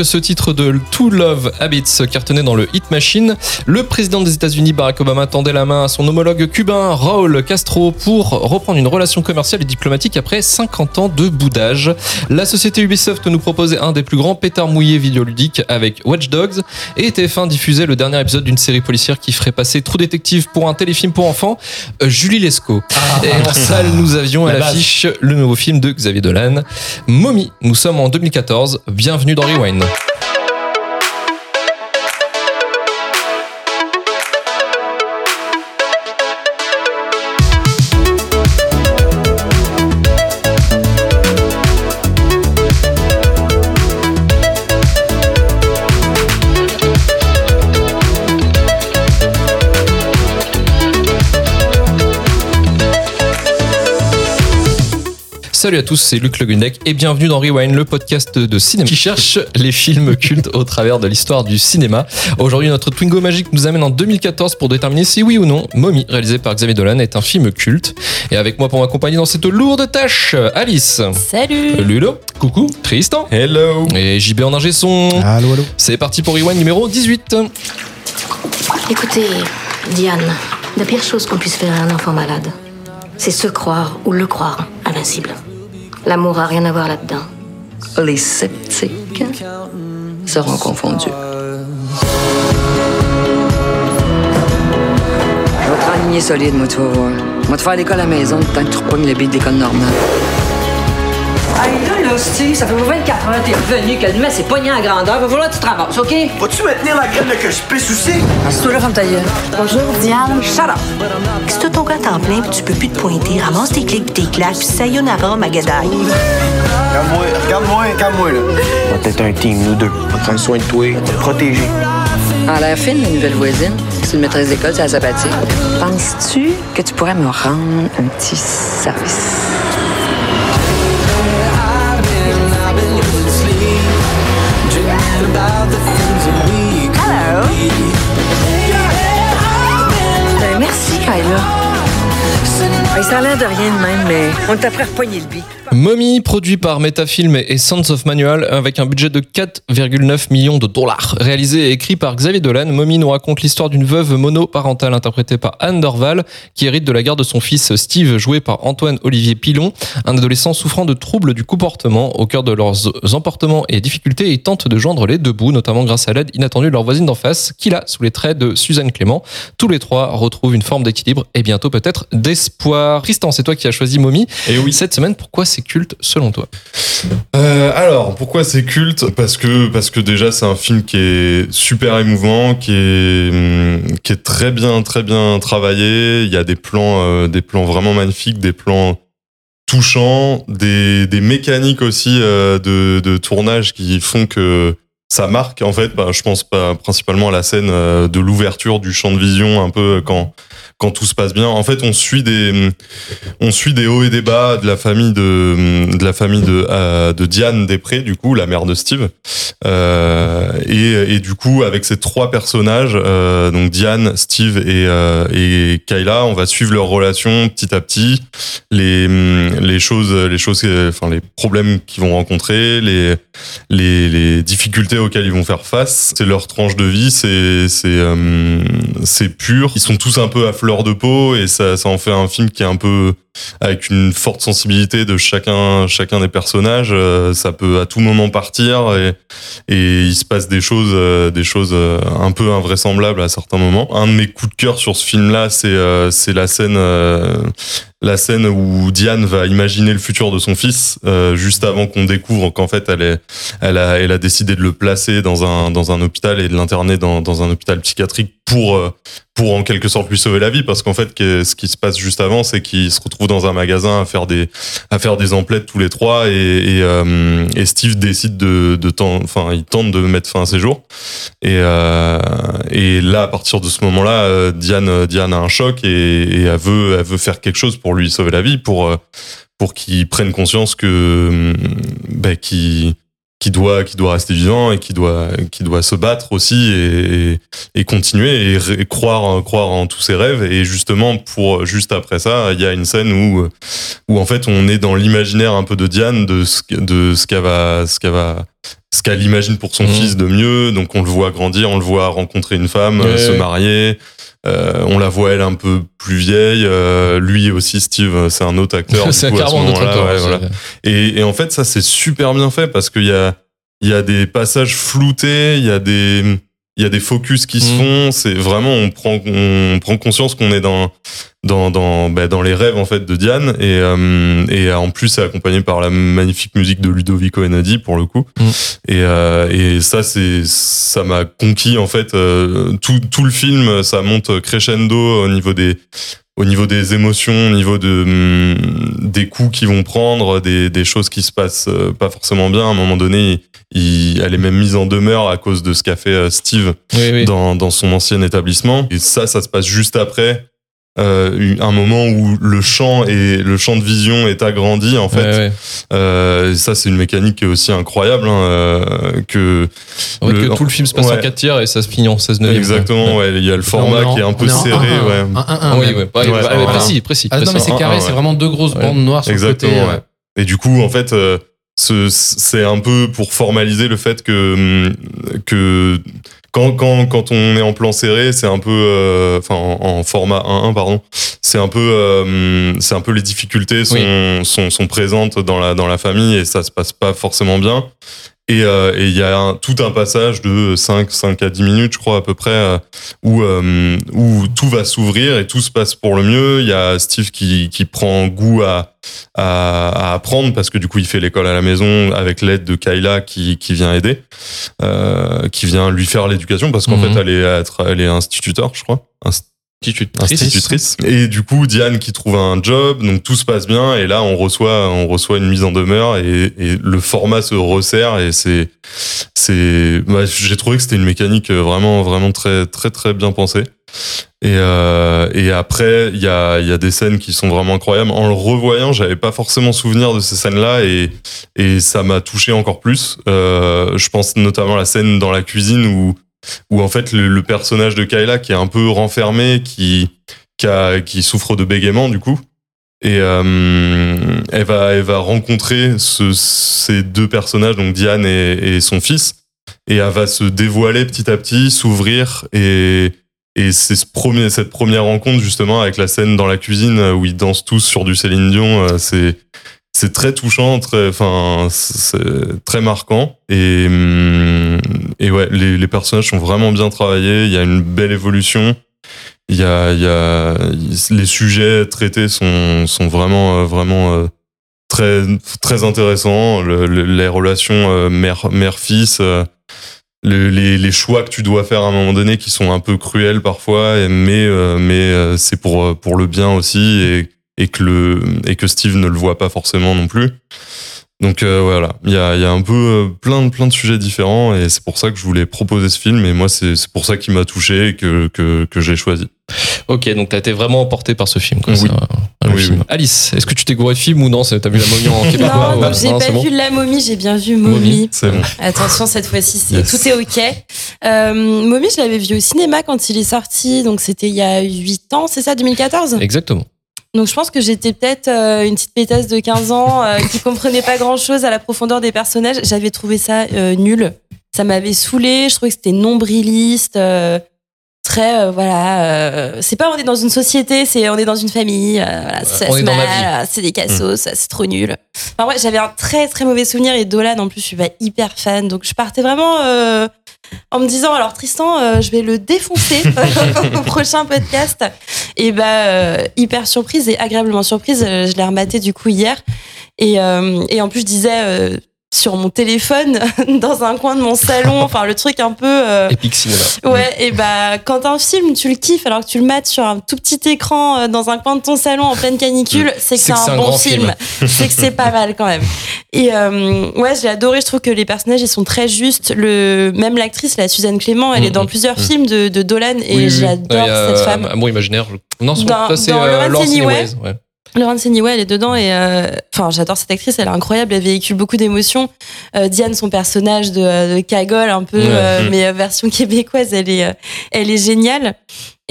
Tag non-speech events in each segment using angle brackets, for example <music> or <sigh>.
Que ce titre de To Love Habits cartonnait dans le Hit Machine, le président des États-Unis Barack Obama tendait la main à son homologue cubain Raúl Castro pour reprendre une relation commerciale et diplomatique après 50 ans de boudage. La société Ubisoft nous proposait un des plus grands pétards mouillés vidéoludiques avec Watch Dogs et TF1 diffusait le dernier épisode d'une série policière qui ferait passer True Détective pour un téléfilm pour enfants, euh, Julie Lescaut. Et en salle, nous avions à l'affiche le nouveau film de Xavier Dolan, Mommy. Nous sommes en 2014. Bienvenue dans Rewind. thank <laughs> you Salut à tous, c'est Luc Le Gundek et bienvenue dans Rewind, le podcast de cinéma qui cherche les films cultes au travers de l'histoire du cinéma. Aujourd'hui, notre Twingo magique nous amène en 2014 pour déterminer si oui ou non Mommy, réalisé par Xavier Dolan, est un film culte. Et avec moi pour m'accompagner dans cette lourde tâche, Alice, Salut Ludo, coucou, Tristan, Hello et JB en ingé son. Allô, allô. C'est parti pour Rewind numéro 18. Écoutez, Diane, la pire chose qu'on puisse faire à un enfant malade, c'est se croire ou le croire invincible. L'amour a rien à voir là-dedans. Les sceptiques seront confondus. Je vais te renligner solide, moi, tu vas voir. Moi, te faire l'école à la maison, tant que tu repognes le beat d'école normale. Là, ça fait 24 heures que t'es revenu, que le mec s'est pogné à grandeur. Va falloir que tu te ramasses, OK? Vas-tu me tenir la graine de que je pisse aussi? Assieds-toi là, ferme ta gueule. Bonjour, Diane. Shut up! Si t'as ton gars temps plein puis tu peux plus te pointer, ramasse tes clics pis tes claques puis sayonara Magadaï. Regarde-moi, regarde-moi, regarde-moi, là. On va être un team, nous deux. On va prendre soin de toi, on va te protéger. En l'air fine, la nouvelle voisine. C'est une maîtresse d'école, c'est la sabbatique. Penses-tu que tu pourrais me rendre un petit service? Ben, merci, Kyla. Ça a l'air de rien de même, mais on est après repogner le beat. Mommy, produit par Metafilm et Sons of Manual, avec un budget de 4,9 millions de dollars. Réalisé et écrit par Xavier Dolan, Mommy nous raconte l'histoire d'une veuve monoparentale interprétée par Anne Dorval, qui hérite de la garde de son fils Steve, joué par Antoine-Olivier Pilon, un adolescent souffrant de troubles du comportement. Au cœur de leurs emportements et difficultés, ils tentent de joindre les deux bouts, notamment grâce à l'aide inattendue de leur voisine d'en face, qui là, sous les traits de Suzanne Clément. Tous les trois retrouvent une forme d'équilibre et bientôt peut-être d'espoir. Tristan, c'est toi qui as choisi Mommy. Et oui. Cette semaine, pourquoi c'est culte selon toi? Euh, alors, pourquoi c'est culte? Parce que parce que déjà c'est un film qui est super émouvant, qui est hum, qui est très bien très bien travaillé. Il y a des plans euh, des plans vraiment magnifiques, des plans touchants, des des mécaniques aussi euh, de de tournage qui font que ça marque en fait. Bah, je pense pas principalement à la scène euh, de l'ouverture du champ de vision, un peu quand quand tout se passe bien. En fait, on suit des on suit des hauts et des bas de la famille de de la famille de euh, de Diane Després, du coup, la mère de Steve. Euh, et et du coup, avec ces trois personnages, euh, donc Diane, Steve et euh, et Kayla, on va suivre leur relation petit à petit, les les choses les choses enfin les problèmes qu'ils vont rencontrer, les les les difficultés auxquelles ils vont faire face. C'est leur tranche de vie, c'est c'est euh, c'est pur. Ils sont tous un peu à fleur de peau et ça ça en fait un film qui est un peu avec une forte sensibilité de chacun chacun des personnages. Euh, ça peut à tout moment partir et et il se passe des choses euh, des choses euh, un peu invraisemblables à certains moments. Un de mes coups de cœur sur ce film là, c'est c'est la scène la scène où Diane va imaginer le futur de son fils euh, juste avant qu'on découvre qu'en fait elle est elle a elle a décidé de le placer dans un dans un hôpital et de l'interner dans dans un hôpital psychiatrique pour euh, pour en quelque sorte lui sauver la vie parce qu'en fait ce qui se passe juste avant c'est qu'ils se retrouvent dans un magasin à faire des à faire des emplettes tous les trois et et, euh, et Steve décide de de ten- enfin il tente de mettre fin à ses jours. Et euh, et là à partir de ce moment-là euh, Diane Diane a un choc et, et elle veut elle veut faire quelque chose pour lui sauver la vie pour euh, pour qu'il prenne conscience que ben qu'il qui doit qui doit rester vivant et qui doit qui doit se battre aussi et, et, et continuer et, ré- croire croire en tous ses rêves. Et justement pour juste après ça il y a une scène où où en fait on est dans l'imaginaire un peu de Diane de ce de ce qu'elle va ce qu'elle va ce qu'elle imagine pour son Mhm. fils de mieux donc on le voit grandir on le voit rencontrer une femme Ouais, euh, se marier euh, on la voit elle un peu plus vieille euh, lui aussi Steve c'est un autre acteur <laughs> c'est à ce acteur. ouais, voilà. Et, et en fait, ça, c'est super bien fait parce qu'il y a, il y a des passages floutés, il y a des, il y a des focus qui se Mhm. font. C'est vraiment, on prend, on prend conscience qu'on est dans, dans, dans, bah, dans les rêves, en fait, de Diane. Et, euh, et en plus, c'est accompagné par la magnifique musique de Ludovico Einaudi, pour le coup. Mhm. Et, euh, et ça, c'est, ça m'a conquis, en fait, euh, tout, tout le film, ça monte crescendo au niveau des, au niveau des émotions, au niveau de hum, des coups qu'ils vont prendre, des, des choses qui se passent euh, pas forcément bien. À un moment donné, il, elle est même mise en demeure à cause de ce qu'a fait euh, Steve Oui, oui. dans, dans son ancien établissement. Et ça, ça se passe juste après. Euh, un moment où le champ et le champ de vision est agrandi en fait Ouais, ouais. Euh, ça c'est une mécanique qui est aussi incroyable hein, euh, que En fait, Le- que tout le film se passe en ouais. 4 tiers et ça se finit en 16 neuvième. exactement ouais il y a le format qui est un peu serré 1-1, ouais 1-1, Ah oui, ouais, ouais, Ouais, ouais, ouais, précis, précis. Ah non, mais c'est carré, c'est ouais. vraiment deux grosses Ouais. bandes noires sur Exactement. le côté. ouais. Et du coup, en fait, euh, c'est un peu pour formaliser le fait que hum, que quand quand quand on est en plan serré, c'est un peu euh, enfin en, en format 1-1 pardon, c'est un peu euh, c'est un peu les difficultés sont, sont sont présentes dans la dans la famille et ça se passe pas forcément bien. Et euh, et il y a un- tout un passage de 5, 5 à 10 minutes, je crois, à peu près, euh, où, euh, où tout va s'ouvrir et tout se passe pour le mieux. Il y a Steve qui, qui prend goût à, à, à apprendre parce que du coup, il fait l'école à la maison avec l'aide de Kayla qui, qui vient aider, euh, qui vient lui faire l'éducation parce qu'en Mhm. fait, elle est, elle est instituteur, je crois. Inst- Institutrice. Et du coup, Diane qui trouve un job, donc tout se passe bien. Et là, on reçoit, on reçoit une mise en demeure et, et le format se resserre. Et c'est, c'est, bah, j'ai trouvé que c'était une mécanique vraiment, vraiment très, très, très bien pensée. Et, euh, et après, il y a, il y a des scènes qui sont vraiment incroyables. En le revoyant, j'avais pas forcément souvenir de ces scènes-là et, et ça m'a touché encore plus. Euh, je pense notamment à la scène dans la cuisine où, où en fait le, personnage de Kayla qui est un peu renfermé, qui, qui, souffre de bégaiement du coup. Et euh, elle, va, elle va rencontrer ce- ces deux personnages, donc Diane et, son fils, et elle va se dévoiler petit à petit, s'ouvrir, et, et c'est ce premier, cette première rencontre justement avec la scène dans la cuisine où ils dansent tous sur du Céline Dion, euh, c'est c'est très touchant, très, enfin, c'est très marquant. Et, hum, et ouais, les, les personnages sont vraiment bien travaillés. Il y a une belle évolution. Il y a, il y a, les sujets traités sont, sont vraiment, euh, vraiment euh, très, très intéressants. Le- le- les relations euh, mère, mère-fils, le- les, les choix que tu dois faire à un moment donné qui sont un peu cruels parfois, mais, mais c'est pour, pour le bien aussi. Et, et que le et que Steve ne le voit pas forcément non plus. Donc euh, voilà, il y a, il y a un peu euh, plein de plein de sujets différents et c'est pour ça que je voulais proposer ce film et moi c'est c'est pour ça qu'il m'a touché et que que, que j'ai choisi. Ok, donc t'as été vraiment emporté par ce film. Quoi. Oui. Un Oui, film. oui. Alice, est-ce que tu t'es gouré de film ou non? T'as vu la momie en <laughs> québécois? Non, ou- donc j'ai non, pas bon vu La Momie, j'ai bien vu Momie. Momie. C'est bon. Attention, cette fois-ci, c'est- Yes. tout est OK. Euh, Momie, je l'avais vu au cinéma quand il est sorti, donc c'était il y a 8 ans, c'est ça, 2014 Exactement. Donc je pense que j'étais peut-être euh, une petite pétasse de 15 ans euh, qui <laughs> comprenait pas grand-chose à la profondeur des personnages. J'avais trouvé ça euh, nul. Ça m'avait saoulé, je trouvais que c'était nombriliste. euh, très euh, voilà euh, c'est pas on est dans une société c'est on est dans une famille euh, voilà, ça on se mal, c'est des cassos ça, c'est trop nul. Enfin ouais j'avais un très très mauvais souvenir et Dolan en plus je suis pas hyper fan donc je partais vraiment euh, en me disant alors Tristan euh, je vais le défoncer <laughs> <laughs> au prochain podcast. Et bah euh, hyper surprise et agréablement surprise je l'ai rematé du coup hier. Et, euh, et en plus je disais euh, sur mon téléphone <laughs> dans un coin de mon salon <laughs> enfin le truc un peu euh, Epic Cinéma. Ouais, et bah quand un film tu le kiffes alors que tu le mates sur un tout petit écran euh, dans un coin de ton salon en pleine canicule, c'est que c'est un, bon film. <laughs> c'est que c'est pas mal quand même. Et euh, ouais, j'ai adoré. Je trouve que les personnages ils sont très justes. Le même l'actrice, la Suzanne Clément, elle Mhm. est dans plusieurs films de, de Dolan et Oui, oui, oui. j'adore a, cette euh, femme. Amour imaginaire. Non, c'est Dans- ça, c'est dans euh, Lawrence. Anyways, ouais. Laurence Anyway, elle est dedans et euh, enfin j'adore cette actrice, elle est incroyable, elle véhicule beaucoup d'émotions. Euh, Diane, son personnage de, de cagole un peu, Ouais. euh, Mm. mais euh, version québécoise, elle est, euh, elle est géniale.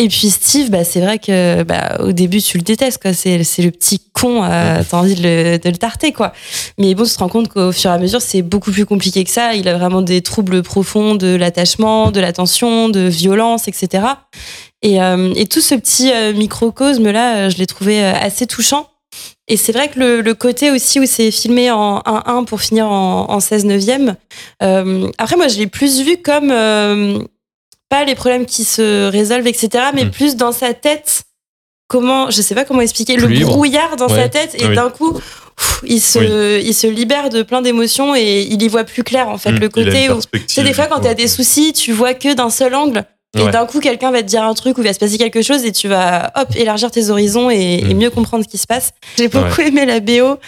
Et puis Steve, bah c'est vrai que bah, au début tu le détestes quoi, c'est c'est le petit con, euh, t'as envie de le, de le tarter quoi. Mais bon, tu te rends compte qu'au fur et à mesure c'est beaucoup plus compliqué que ça. Il a vraiment des troubles profonds de l'attachement, de l'attention, de violence, etc. Et, euh, et tout ce petit euh, microcosme là, euh, je l'ai trouvé euh, assez touchant. Et c'est vrai que le, le côté aussi où c'est filmé en 1-1 pour finir en, en 16 neuvième. Euh, après, moi, je l'ai plus vu comme euh, pas les problèmes qui se résolvent, etc., mais Mm. plus dans sa tête. Comment, je sais pas comment expliquer, Plus le libre. brouillard dans Ouais. sa tête, et Ah oui. d'un coup, il se, il se libère de plein d'émotions et il y voit plus clair, en fait. Mm, le côté où, tu sais, des fois, quand t'as coup. des soucis, tu vois que d'un seul angle. Et Ouais. d'un coup, quelqu'un va te dire un truc ou il va se passer quelque chose et tu vas, hop, élargir tes horizons et, et Mm. mieux comprendre ce qui se passe. J'ai beaucoup aimé la BO,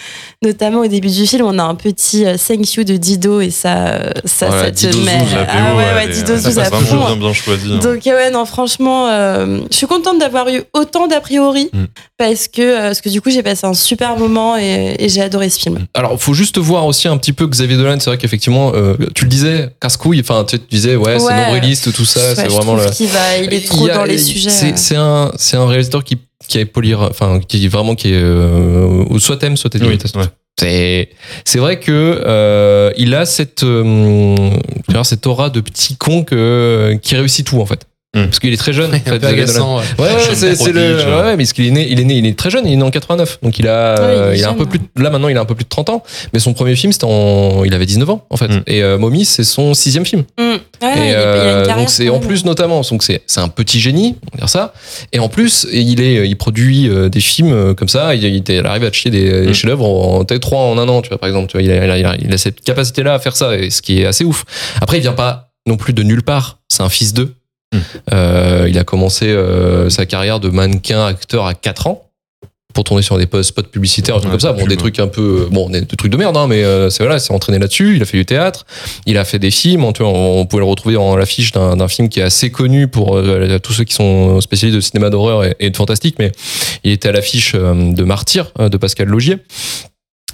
notamment au début du film. On a un petit euh, thank you de Dido et ça, euh, ça, Voilà, ça te Dido met. Zouz, la ah ouais, ouais, Dido Zouz à vraiment fond. bien, bien choisi. hein. Donc ouais, non, franchement, euh, je suis contente d'avoir eu autant d'a priori Mm. parce que parce que du coup j'ai passé un super moment et, et j'ai adoré ce film. Alors, faut juste voir aussi un petit peu Xavier Dolan. C'est vrai qu'effectivement, euh, tu le disais, casse-couille. Enfin, tu, disais, ouais, c'est Ouais. nombriliste, tout ça. Ouais, c'est je vraiment trouve le. qu'il va, il est trop a- dans les sujets. C'est, euh. c'est un, c'est un réalisateur qui, qui est polir, enfin, qui est vraiment qui est, euh, soit t'aimes, soit Oui, ouais. C'est, c'est vrai que euh, il a cette, euh, cette aura de petit con que, qui réussit tout en fait. Mm. Parce qu'il est très jeune. <laughs> en Un fait, agaçant. ouais. Ouais, ouais, c'est, c'est le, ouais, mais parce qu'il est né, il est né, il est très jeune, il est né en 89, donc il a, Ouais, il il a un peu plus, ouais. de- là maintenant il a un peu plus de 30 ans, mais son premier film c'était en, il avait 19 ans en fait, Mm. et euh, Mommy c'est son sixième film. Mm. Ouais, Et il, il euh, donc c'est en plus notamment donc c'est c'est un petit génie on va dire ça et en plus il est il produit euh, des films euh, comme ça il, il, il arrive à chier des, des chefs-d'œuvre en, en peut-être trois en un an tu vois par exemple tu vois il a, il a, il a cette capacité là à faire ça et ce qui est assez ouf après il vient pas non plus de nulle part c'est un fils d'eux Euh, il a commencé euh, sa carrière de mannequin acteur à 4 ans pour tourner sur des spots publicitaires, des trucs Ouais, comme ça. Bon, des ouais. trucs un peu, bon, des, trucs de merde, hein, mais euh, c'est voilà, c'est entraîné là-dessus. Il a fait du théâtre, il a fait des films. On, on, pouvait le retrouver en l'affiche d'un film qui est assez connu pour euh, tous ceux qui sont spécialistes de cinéma d'horreur et, et de fantastique, mais il était à l'affiche euh, de Martyr euh, de Pascal Logier.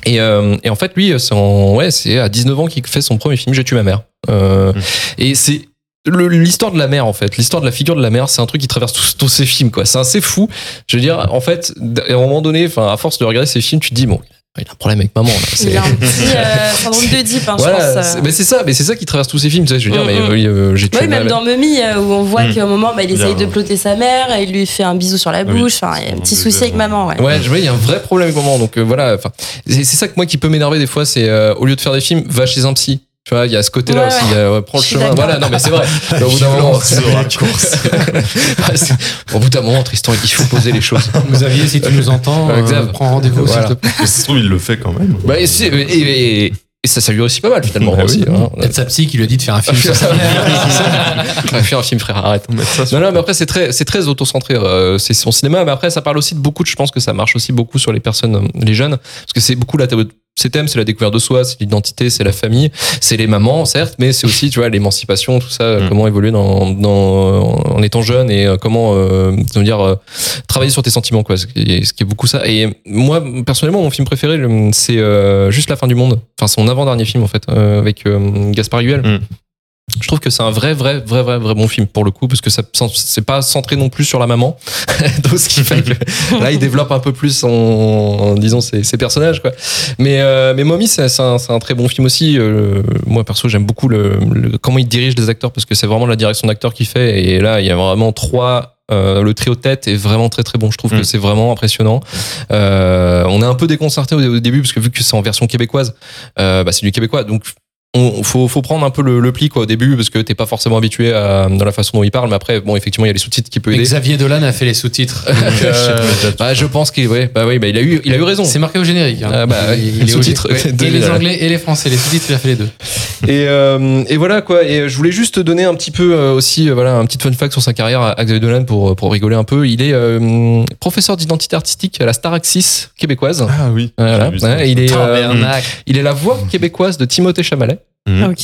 Et, euh, et en fait, lui, c'est ouais, c'est à 19 ans qu'il fait son premier film, J'ai tué ma mère. Euh, Mm. Et c'est l'histoire de la mère, en fait. L'histoire de la figure de la mère, c'est un truc qui traverse tous, tous ces films, quoi. C'est assez fou. Je veux dire, en fait, à un moment donné, enfin, à force de regarder ces films, tu te dis, bon, il a un problème avec maman, là. C'est- Il a un petit euh, syndrome de Deep, hein, je pense. euh. c'est- mais c'est ça, mais c'est ça qui traverse tous ces films, tu sais, je veux dire, Mm, mais mm. oui, euh, j'ai tué Oui, même dans Mummy, euh, où on voit Mm. qu'à un moment, bah, il essaye de ploter sa mère, et il lui fait un bisou sur la Oui, bouche. Enfin, il y a un petit souci avec maman, ouais. Ouais, je vois, il y a un vrai problème avec maman. Donc euh, voilà, enfin, c'est c'est ça que moi qui peut m'énerver des fois, c'est euh, au lieu de faire des films, va chez un psy. Tu vois, il y a ce côté-là Ouais, aussi. ouais. il y a, ouais, prends le chemin. Voilà, non, mais c'est vrai. <laughs> au bout d'un moment, <laughs> au bout d'un moment, Tristan, il faut poser les choses. <laughs> Xavier, si tu nous entends, euh, prends rendez-vous s'il Voilà. te plaît. Mais ça se trouve, il le fait quand même. Bah, et, c'est- et- et- et ça, ça lui réussit pas mal finalement Bah aussi. oui. hein. Peut-être sa psy qui lui a dit de faire un film sur sa fais un film, frère, arrête. Non, non, mais après, c'est très, c'est très auto-centré. euh, c'est son cinéma, mais après, ça parle aussi de beaucoup de. Je pense que ça marche aussi beaucoup sur les personnes, euh, les jeunes, parce que c'est beaucoup la. Ces thèmes, c'est la découverte de soi, c'est l'identité, c'est la famille, c'est les mamans, certes, mais c'est aussi, tu vois, l'émancipation, tout ça, Mm. comment évoluer dans, dans, en étant jeune et euh, comment, euh, dire, euh, travailler sur tes sentiments, quoi, ce qui est, ce qui est beaucoup ça. Et moi, personnellement, mon film préféré, c'est euh, juste La fin du monde. Enfin, son avant-dernier film, en fait, euh, avec euh, Gaspard Huel. Mm. Je trouve que c'est un vrai, vrai, vrai, vrai, vrai bon film pour le coup, parce que ça, c'est pas centré non plus sur la maman. <laughs> Donc, ce qui fait que là, il développe un peu plus en, en disant ses, ses personnages, quoi. Mais, euh, mais Mommy, c'est un, un très bon film aussi. Euh, moi, perso, j'aime beaucoup le, le- comment il dirige les acteurs, parce que c'est vraiment la direction d'acteur qu'il fait. Et là, il y a vraiment trois. euh, le trio de tête est vraiment très très bon. Je trouve Mm. que c'est vraiment impressionnant. Euh, on est un peu déconcerté au, au début parce que vu que c'est en version québécoise, euh, bah, c'est du québécois. Donc on, faut, faut prendre un peu le, le pli quoi au début parce que t'es pas forcément habitué à, dans la façon dont il parle. Mais après, bon, effectivement, il y a les sous-titres qui peuvent aider. Xavier Dolan a fait les sous-titres. <laughs> Euh, Bah, je pense qu'il, ouais, bah oui, bah, il a eu, il a eu raison. c'est marqué au générique. hein. Ah bah, il, les il est au- sous-titres. ouais. Et les anglais et les français. Les sous-titres, il a fait les deux. <laughs> Et, euh, et voilà quoi. Et je voulais juste donner un petit peu euh, aussi, voilà, un petit fun fact sur sa carrière à Xavier Dolan pour pour rigoler un peu. Il est euh, professeur d'identité artistique à la Staraxis québécoise. Ah oui. Voilà. Il est, euh, il est la voix québécoise de Timothée Chamalet. Mhm.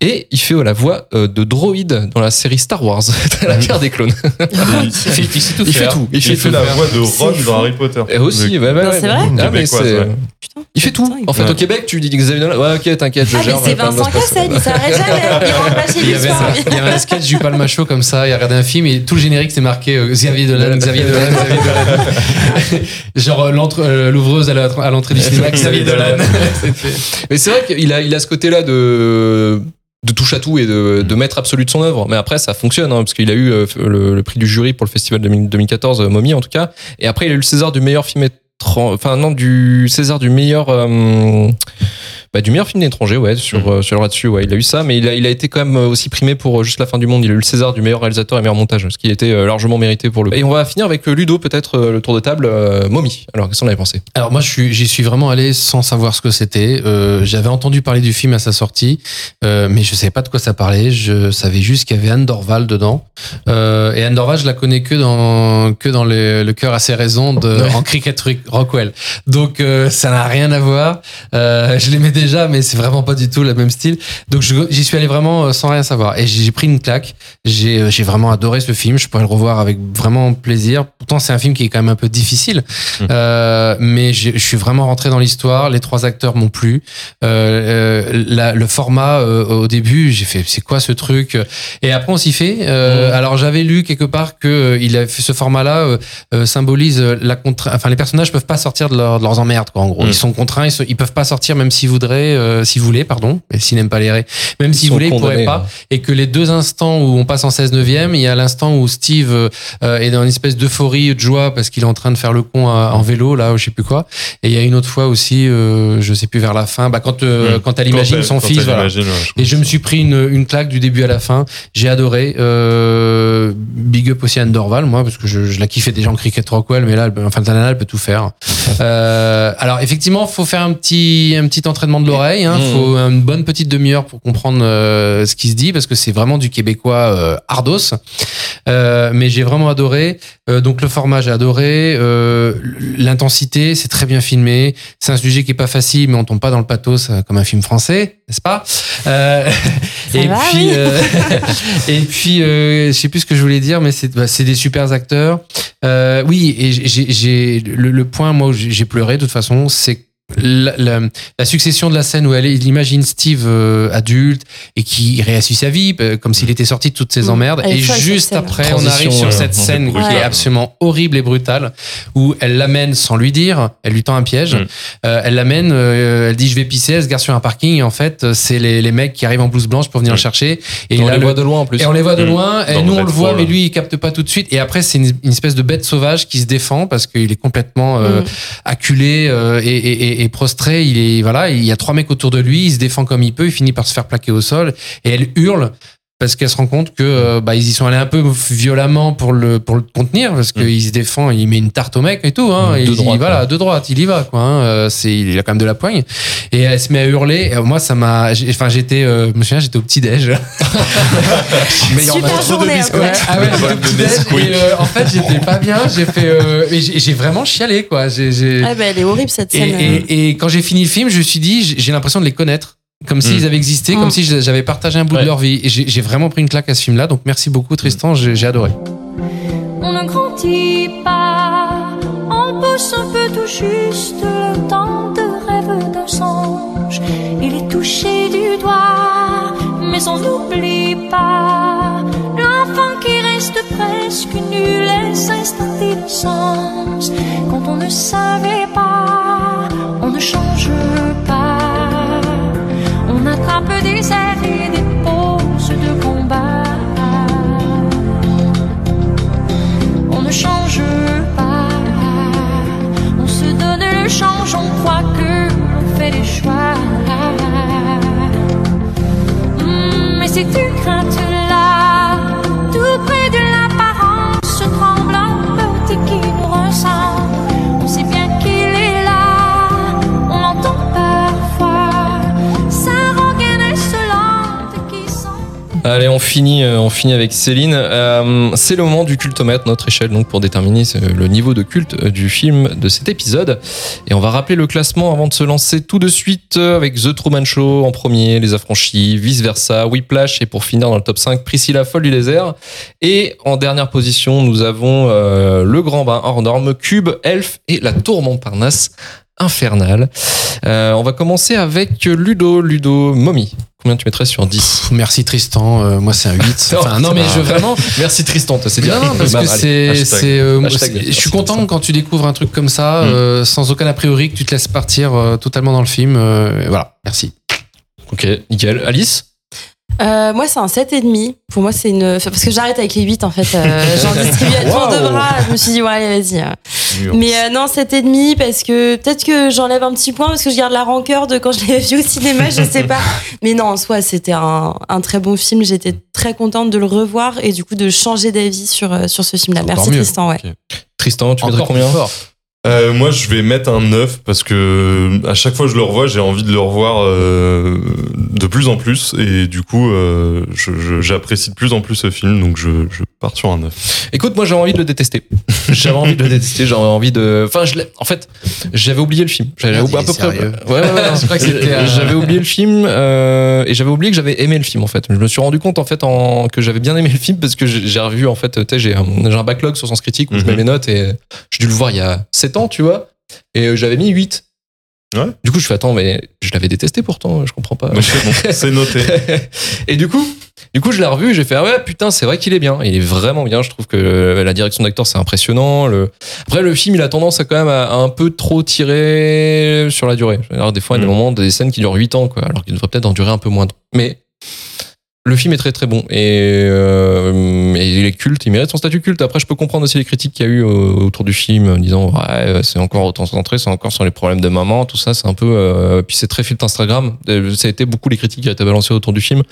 Et il fait euh, la voix euh, de droïde dans la série Star Wars, <laughs> la guerre des clones. Il, <laughs> Il fait, il sait tout Il fait tout. Il il fait fait tout. la voix de Ron dans Harry Potter. Et aussi, c'est vrai Ah, mais ouais. Putain. Il fait tout. Putain, En fait, Ouais. au Québec, tu dis Xavier Dolan. Ouais, ok, t'inquiète, je Ah, gère. c'est Vincent. Cassel, il s'arrête jamais. Il rentre pas <laughs> chez Il lui y, avait un, soir. il y avait un sketch du Palmacho comme ça, il a regardé un film et tout le générique c'est marqué euh, Xavier Dolan, Xavier Dolan, Xavier Dolan. Genre euh, l'ouvreuse à l'entrée du cinéma, Xavier Dolan. Mais c'est vrai qu'il a, il a ce côté-là de de touche à tout et de, maître absolu de son œuvre. Mais après, ça fonctionne, hein, parce qu'il a eu euh, le, le prix du jury pour le festival de 2014, euh, Mommy en tout cas. Et après, il a eu le César du meilleur film étranger, enfin non, du César du meilleur, euh, bah, du meilleur film étranger, ouais, sur, euh, sur là-dessus, ouais, il a eu ça. Mais il a, il a été quand même aussi primé pour euh, Juste la fin du monde. Il a eu le César du meilleur réalisateur et meilleur montage, ce qui était euh, largement mérité pour le. Et on va finir avec euh, Ludo, peut-être euh, le tour de table, euh, Mommy. Alors, qu'est-ce qu'on avait pensé? Alors moi, je suis- j'y suis vraiment allé sans savoir ce que c'était. Euh, J'avais entendu parler du film à sa sortie, euh, mais je savais pas de quoi ça parlait. Je savais juste qu'il y avait Anne Dorval dedans. Euh, et Anne Dorval, je la connais que dans que dans le, le cœur à ses raisons de en Cricket Rockwell. Donc euh, ça n'a rien à voir. Euh, je l'aimais déjà, mais c'est vraiment pas du tout le même style. Donc j'y suis allé vraiment euh, sans rien savoir. Et j'ai pris une claque. J'ai euh, j'ai vraiment adoré ce film. Je pourrais le revoir avec vraiment plaisir. Pourtant, c'est un film qui est quand même un peu difficile. Euh, mais je suis vraiment rentré dans l'histoire. Les trois acteurs m'ont plu. Euh, la- le format euh, au début, j'ai fait c'est quoi ce truc? Et après on s'y fait. Euh, Alors j'avais lu quelque part que il a fait ce format-là symbolise la contre. Enfin les personnages peuvent pas sortir de, leur- de leurs emmerdes quoi. En gros, Mm. ils sont contraints. Ils, se- ils peuvent pas sortir même s'ils voudraient, euh, s'ils voulaient, pardon. Mais s'ils n'aiment pas les raies, même s'ils voulaient, ils pourraient condamnés, pas hein. et que les deux instants où on passe en 16 neuvième, il y a l'instant où Steve euh, est dans une espèce d'euphorie, de joie parce qu'il est en train de faire le con à- en vélo là, ou je sais plus quoi. Et il y a une autre fois aussi, euh, je sais plus vers la fin, bah quand euh, Mm. quand elle imagine son quand fils, elle voilà. imagine, ouais, je Et je me suis pris une, une claque du début à la fin. J'ai adoré. Euh, big up aussi à Anne Dorval, moi, parce que je, je la kiffais déjà en Cricket Rockwell, mais là, elle peut- enfin, elle peut tout faire. Alors, effectivement, faut faire un petit, un petit entraînement de l'oreille. Hein, Mmh. Faut une bonne petite demi-heure pour comprendre euh, ce qui se dit, parce que c'est vraiment du québécois euh, ardos. Euh, mais j'ai vraiment adoré. Euh, donc le format, j'ai adoré. Euh, L'intensité, c'est très bien filmé. C'est un sujet qui est pas facile, mais on tombe pas dans le pathos euh, comme un film français, n'est-ce pas? Euh, <laughs> Et va, puis, oui. euh, <laughs> et puis, euh, je sais plus ce que je voulais dire, mais c'est bah, c'est des super acteurs. Euh, oui, et j'ai- j'ai le, le point moi où j'ai pleuré de toute façon, c'est la, la, la succession de la scène où elle il imagine Steve euh, adulte et qui réassume sa vie euh, comme s'il était sorti de toutes ses Mm. emmerdes est et juste après on arrive sur ouais, cette scène qui est absolument horrible et brutale où elle l'amène sans lui dire elle lui tend un piège Mm. Euh, elle l'amène euh, elle dit je vais pisser elle se gare sur un parking et en fait c'est les, les mecs qui arrivent en blouse blanche pour venir Mm. le chercher Et et on les le- voit de loin en plus. et on les voit de Mm. loin, et Dans nous on le voit, mais lui il capte pas tout de suite. Et après c'est une, une espèce de bête sauvage qui se défend parce qu'il est complètement euh, Mm. acculé euh, et, et- et- prostré. Il est voilà, il y a trois mecs autour de lui, il se défend comme il peut, il finit par se faire plaquer au sol et elle hurle. Parce qu'elle se rend compte que euh, bah, ils y sont allés un peu violemment pour le pour le contenir parce qu'il se défend, il met une tarte au mec et tout. Hein, Mm, de il dit, droite, voilà, de droite, il y va quoi. Hein, euh, c'est il a quand même de la poigne et elle se met à hurler. Et moi ça m'a, enfin j'étais, euh, je me souviens j'étais au petit déj. <laughs> Super journée. Ouais, ah ouais, au et, euh, en fait, j'étais pas bien. J'ai fait, euh, j'ai vraiment chialé, quoi. J'ai, j'ai- Ah bah, elle est horrible cette et, scène. et, et quand j'ai fini le film, je me suis dit, j'ai l'impression de les connaître. Comme s'ils Mm. avaient existé, Mm. comme si j'avais partagé un bout Ouais. de leur vie. Et j'ai vraiment pris une claque à ce film-là. Donc merci beaucoup, Tristan. J'ai j'ai adoré. On ne grandit pas, on pousse un peu tout juste le temps de rêve d'un songe. Il est touché du doigt, mais on n'oublie pas l'enfant qui reste presque nul et s'installe d'innocence. Quand on ne savait pas, on ne change pas. On attrape euh, on finit avec Céline. Euh, c'est le moment du cultomètre, notre échelle, donc pour déterminer euh, le niveau de culte du film de cet épisode. Et on va rappeler le classement avant de se lancer tout de suite avec The Truman Show en premier, Les Affranchis, Vice Versa, Whiplash et pour finir dans le top 5, Priscilla Folle du désert. Et en dernière position, nous avons Le Grand Bain hors norme, Cube, Elf et La Tour Montparnasse infernale. Euh, on va commencer avec Ludo, Ludo, Mommy. Combien tu mettrais sur 10 Pff, Merci Tristan, euh, moi c'est un 8. <laughs> Enfin, non, mais je vraiment. Merci Tristan, toi, c'est bien. Non, non, parce que c'est. c'est, euh, c'est- je suis content Tristan. quand tu découvres un truc comme ça, Mm. euh, sans aucun a priori, que tu te laisses partir euh, totalement dans le film. euh, voilà, merci. Ok, nickel. Alice? Euh, moi, c'est un 7,5. Pour moi, c'est une. Parce que j'arrête avec les 8, en fait. Euh, J'en distribue à tour de Wow. bras. Je me suis dit, ouais, allez, vas-y. Euh. Mais euh, non, 7,5 parce que peut-être que j'enlève un petit point parce que je garde la rancœur de quand je l'avais <laughs> vu au cinéma, je sais pas. Mais non, en soi, c'était un, un très bon film. J'étais très contente de le revoir et du coup de changer d'avis sur, euh, sur ce film-là. Merci mieux. Tristan, ouais. Tristan, tu mettrais combien fort. Euh, moi, je vais mettre un 9 parce que à chaque fois que je le revois, j'ai envie de le revoir euh, de plus en plus et du coup, euh, j'apprécie de plus en plus ce film, donc je, je pars sur un 9. Écoute, moi j'avais envie de le détester. <laughs> j'avais envie de le détester, j'avais envie de. Enfin, je l'ai- en fait, j'avais oublié le film. J'avais oublié à peu près. Ouais, ouais, ouais. J'avais le film euh, et j'avais oublié que j'avais aimé le film en fait. Je me suis rendu compte en fait en, que j'avais bien aimé le film parce que j'ai revu en fait. Tu sais, j'ai un, backlog sur Sens Critique où je Mhm. mets mes notes et j'ai dû le voir il y a 7 ans, tu vois. Et euh, j'avais mis 8. Ouais. Du coup, je fais attends, mais je l'avais détesté pourtant, je comprends pas. Mais c'est bon, c'est noté. <laughs> et du coup, du coup, je l'ai revu j'ai fait ah ouais putain, c'est vrai qu'il est bien. Il est vraiment bien. Je trouve que la direction d'acteur c'est impressionnant. Le... Après, le film il a tendance à quand même à, un peu trop tirer sur la durée. Alors des fois, il y a des Mm. moments, des scènes qui durent 8 ans, quoi, alors qu'il devrait peut-être en durer un peu moins. Mais le film est très très bon et, euh, et il est culte, il mérite son statut culte. Après, je peux comprendre aussi les critiques qu'il y a eu au- autour du film, en disant ouais, c'est encore autant centré, c'est encore sur les problèmes de maman, tout ça, c'est un peu. euh, puis c'est très filtre Instagram. Euh, Ça a été beaucoup les critiques qui ont été balancées autour du film.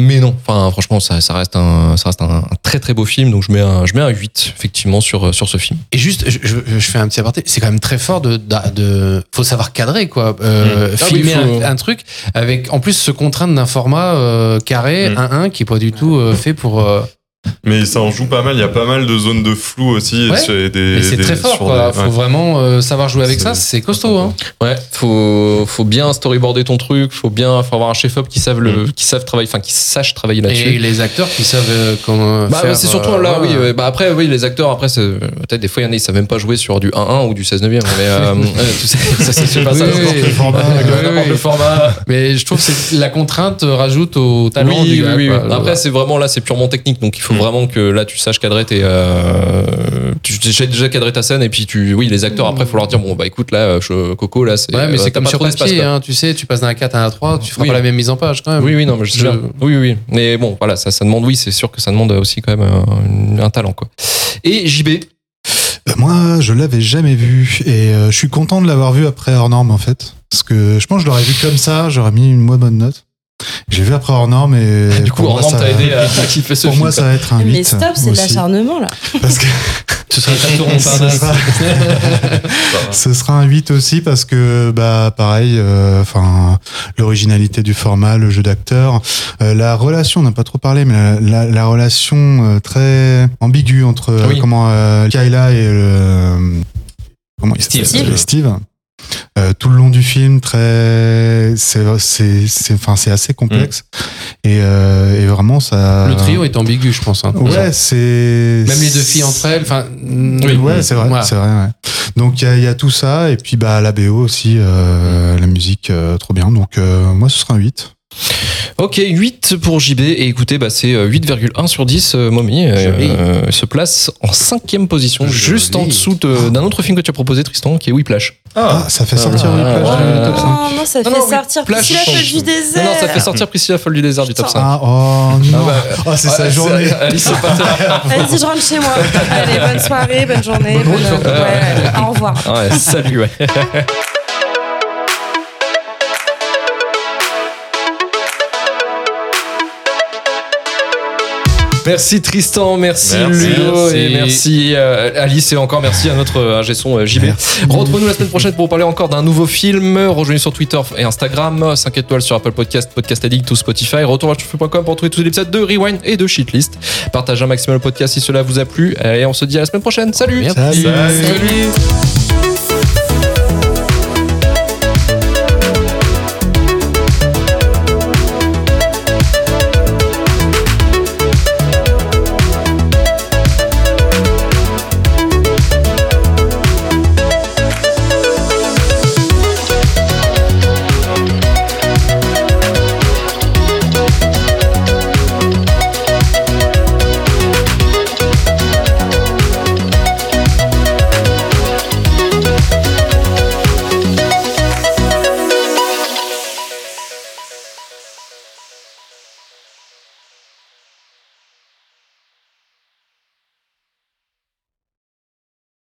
Mais non, enfin franchement, ça, ça reste un, ça reste un, un très très beau film. Donc je mets un, je mets un 8 effectivement sur sur ce film. Et juste, je, je- je fais un petit aparté, c'est quand même très fort de, de, de- faut savoir cadrer quoi, Euh, Mm. Ah oui, filmer faut- un, un truc avec, en plus se contraindre d'un format euh, carré Mm. 1-1 qui est pas du tout euh, fait pour. Mais ça en joue pas mal. Il y a pas mal de zones de flou aussi. Ouais. sur des- et c'est des- très fort quoi. des- Faut ouais. vraiment euh, savoir jouer avec C'est- ça, c'est costaud hein. Ouais, faut faut bien storyboarder ton truc, faut bien faut avoir un chef op qui savent le qui savent travailler, enfin qui sache travailler Et là-dessus. les acteurs qui savent euh, comment Bah c'est surtout euh, là, ouais. oui. Bah après, oui, les acteurs, après, c'est- peut-être des fois, il y en a, ils savent même pas jouer sur du 1-1 ou du 16 9 Mais <laughs> <laughs> ça, c'est pas. Oui, n'importe oui, le format, oui, oui, n'importe oui. le format. Mais je trouve que la contrainte rajoute au talent oui, du gars. oui, oui. quoi. Après, c'est vraiment là, c'est purement technique. Donc, il faut Mm. vraiment que là, tu saches cadrer tes. Euh, tu sais déjà cadrer ta scène et puis tu. Oui, les acteurs, après, faut leur dire bon, bah écoute, là, je- Coco, là, c'est. Ouais, mais euh, c'est comme sur papier, hein, tu sais, tu passes d'un 4 à un 3, tu feras Oui. pas la même mise en page quand même. Oui, oui, non, mais je Je-. Oui, oui. Mais bon, voilà, ça, ça demande, oui, c'est sûr que ça demande aussi quand même un, un talent, quoi. Et JB, moi, je l'avais jamais vu et euh, je suis content de l'avoir vu après hors norme en fait. Parce que je pense que je l'aurais vu comme ça, j'aurais mis une moins bonne note. J'ai vu après hors norme et du coup, moi, ça- t'a aidé à, à <laughs> kiffer ce Pour film. moi, ça va être un 8. Mais stop, c'est de l'acharnement là. Parce que <laughs> <laughs> Ce ce Montparnasse. sera, ce sera un 8 aussi parce que bah pareil euh, enfin l'originalité du format le jeu d'acteur euh, la relation on n'a pas trop parlé mais la, la, la relation euh, très ambiguë entre euh, Oui. comment euh, Kyla et le comment Steve. Steve Euh, tout le long du film très c'est c'est c'est enfin c'est assez complexe et, euh, et vraiment ça Le trio est ambigu, je pense. hein. ouais c'est Même les deux filles entre elles. Enfin, oui, ouais, c'est vrai, Voilà. c'est vrai. ouais. Donc il y a, il y a tout ça et puis bah la BO aussi, euh, la musique euh, trop bien. Donc euh, moi ce sera un 8. Ok, 8 pour JB. Et écoutez, bah, c'est euh, 8,1 sur 10, euh, Mommy. Euh, se place en cinquième position, Joli. juste en dessous de- d'un autre film que tu as proposé, Tristan, qui est Whiplash. Ah, ça fait sortir Ah, Whiplash ouais. du top 5. Non, non, ça fait non, oui, sortir Flash Priscilla. Folle du désert. Non, non, ça fait sortir Priscilla Folle du désert du top 5. Ah oh non, Ah bah, oh, c'est Ouais, sa journée. Alice, c'est pas ça. <laughs> Vas-y, je rentre chez moi. Allez, bonne soirée, bonne journée. Bonne bonne- journée. ouais, au revoir. Ouais, salut, ouais. <laughs> Merci Tristan, merci, Merci. Ludo et Merci. euh, Alice et encore merci à notre euh, ingé son euh, JB. Retrouvez-nous la semaine prochaine pour vous parler encore d'un nouveau film. Rejoignez sur Twitter et Instagram, 5 étoiles sur Apple Podcast, Podcast Addict ou Spotify. Retour à chauffeur.com pour retrouver tous les épisodes de Rewind et de Shitlist. Partagez un maximum le podcast si cela vous a plu et on se dit à la semaine prochaine. Salut Merci. Salut. Salut.